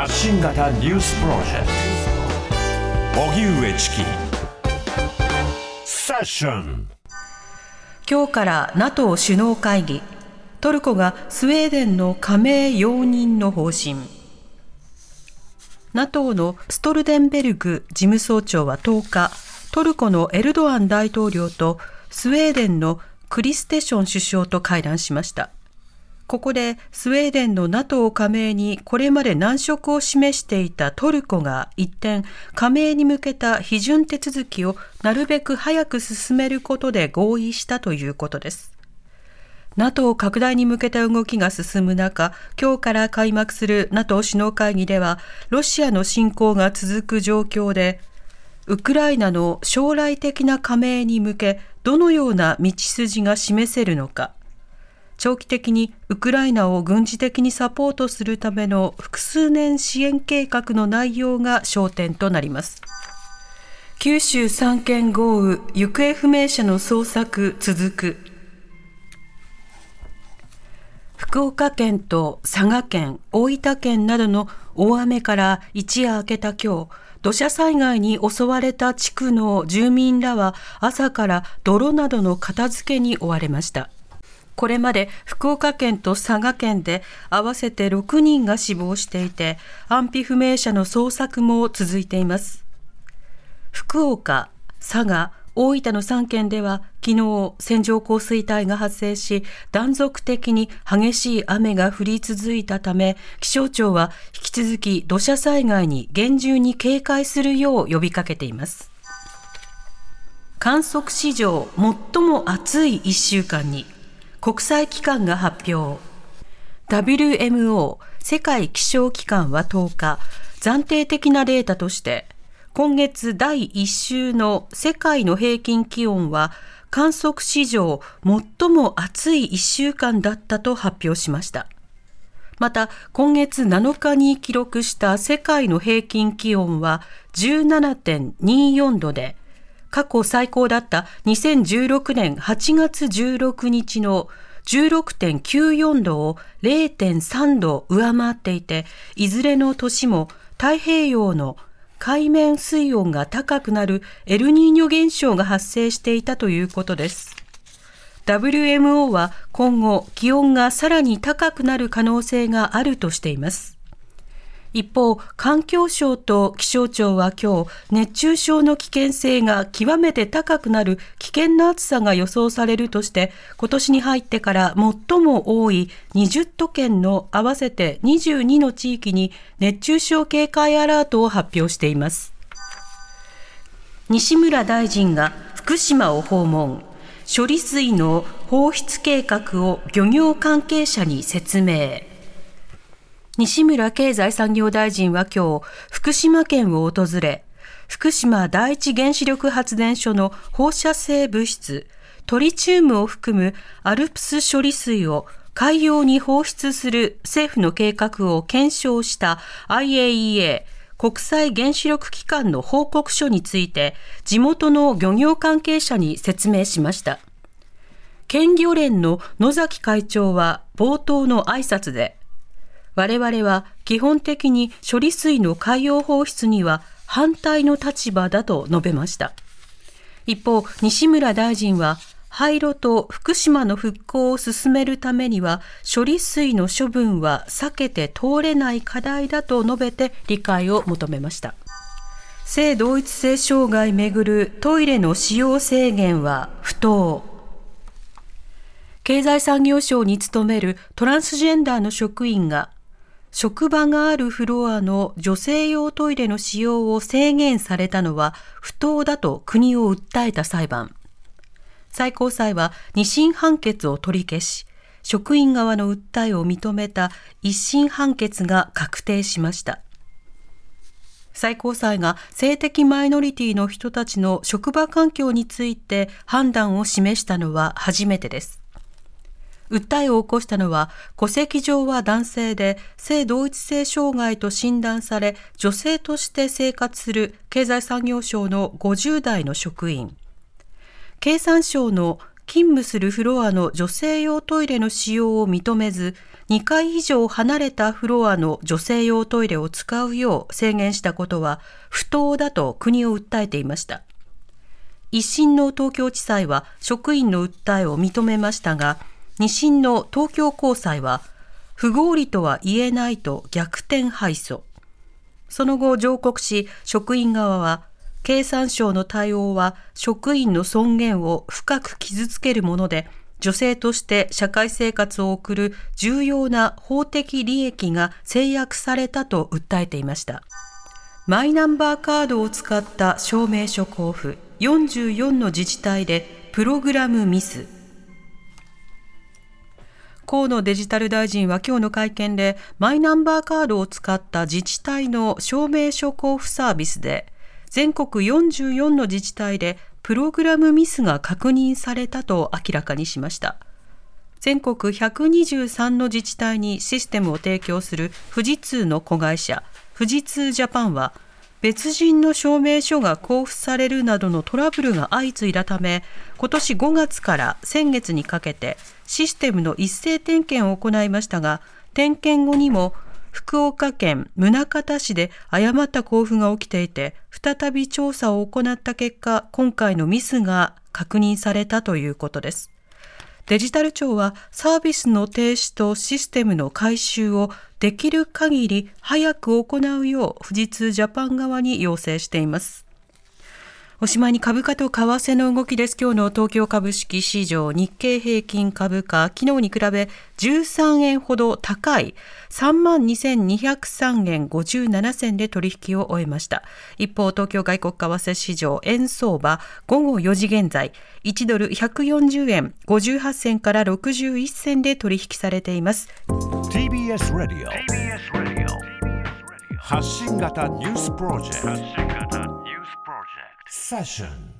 発信型ニュースプロジェクト。荻上チキ。セッション。今日から NATO 首脳会議。トルコがスウェーデンの加盟容認の方針。NATO のストルデンベルグ事務総長は10日トルコのエルドアン大統領とスウェーデンのクリステション首相と会談しました。ここでスウェーデンの NATO 加盟にこれまで難色を示していたトルコが一転加盟に向けた批准手続きをなるべく早く進めることで合意したということです。NATO 拡大に向けた動きが進む中、今日から開幕する NATO 首脳会議では、ロシアの侵攻が続く状況で、ウクライナの将来的な加盟に向け、どのような道筋が示せるのか、長期的にウクライナを軍事的にサポートするための複数年支援計画の内容が焦点となります。九州三県豪雨、行方不明者の捜索続く。福岡県と佐賀県、大分県などの大雨から一夜明けた今日、土砂災害に襲われた地区の住民らは朝から泥などの片付けに追われました。これまで福岡県と佐賀県で合わせて6人が死亡していて、安否不明者の捜索も続いています。福岡、佐賀、大分の3県では昨日線状降水帯が発生し断続的に激しい雨が降り続いたため気象庁は引き続き土砂災害に厳重に警戒するよう呼びかけています観測史上最も暑い1週間に国際機関が発表 WMO 世界気象機関は10日暫定的なデータとして今月第1週の世界の平均気温は観測史上最も暑い1週間だったと発表しました。また、今月7日に記録した世界の平均気温は17.24度で、過去最高だった2016年8月16日の16.94度を0.3度上回っていて、いずれの年も太平洋の海面水温が高くなるエルニーニョ現象が発生していたということです。WMO は今後気温がさらに高くなる可能性があるとしています。一方、環境省と気象庁は今日、熱中症の危険性が極めて高くなる危険な暑さが予想されるとして、今年に入ってから最も多い20都県の合わせて22の地域に熱中症警戒アラートを発表しています。西村大臣が福島を訪問。処理水の放出計画を漁業関係者に説明。西村経済産業大臣は今日、福島県を訪れ、福島第一原子力発電所の放射性物質、トリチウムを含むアルプス処理水を海洋に放出する政府の計画を検証した IAEA 国際原子力機関の報告書について地元の漁業関係者に説明しました。県漁連の野崎会長は冒頭の挨拶で我々は基本的に処理水の海洋放出には反対の立場だと述べました。一方、西村大臣は、廃炉と福島の復興を進めるためには、処理水の処分は避けて通れない課題だと述べて理解を求めました。性同一性障害めぐるトイレの使用制限は不当。経済産業省に勤めるトランスジェンダーの職員が職場があるフロアの女性用トイレの使用を制限されたのは不当だと国を訴えた裁判。最高裁は二審判決を取り消し、職員側の訴えを認めた一審判決が確定しました。最高裁が性的マイノリティの人たちの職場環境について判断を示したのは初めてです。訴えを起こしたのは戸籍上は男性で性同一性障害と診断され女性として生活する経済産業省の50代の職員経産省の勤務するフロアの女性用トイレの使用を認めず、2階以上離れたフロアの女性用トイレを使うよう制限したことは不当だと国を訴えていました。一審の東京地裁は職員の訴えを認めましたが、二審の東京高裁は不合理とは言えないと逆転敗訴。その後上告し、職員側は経産省の対応は職員の尊厳を深く傷つけるもので、女性として社会生活を送る重要な法的利益が制約されたと訴えていました。マイナンバーカードを使った証明書交付44の自治体でプログラムミス河野デジタル大臣は今日の会見でマイナンバーカードを使った自治体の証明書交付サービスで全国44の自治体でプログラムミスが確認されたと明らかにしました。全国123の自治体にシステムを提供する富士通の子会社、富士通ジャパンは、別人の証明書が交付されるなどのトラブルが相次いだため、今年5月から先月にかけてシステムの一斉点検を行いましたが、点検後にも福岡県宗像市で誤った交付が起きていて、再び調査を行った結果、今回のミスが確認されたということです。デジタル庁はサービスの停止とシステムの改修をできる限り早く行うよう富士通ジャパン側に要請しています。おしまいに株価と為替の動きです。今日の東京株式市場日経平均株価、昨日に比べ13円ほど高い32,203円57銭で取引を終えました。一方、東京外国為替市場円相場午後4時現在、1ドル140円58銭から61銭で取引されています。TBS ラディオ発信型ニュースプロジェクト Fashion.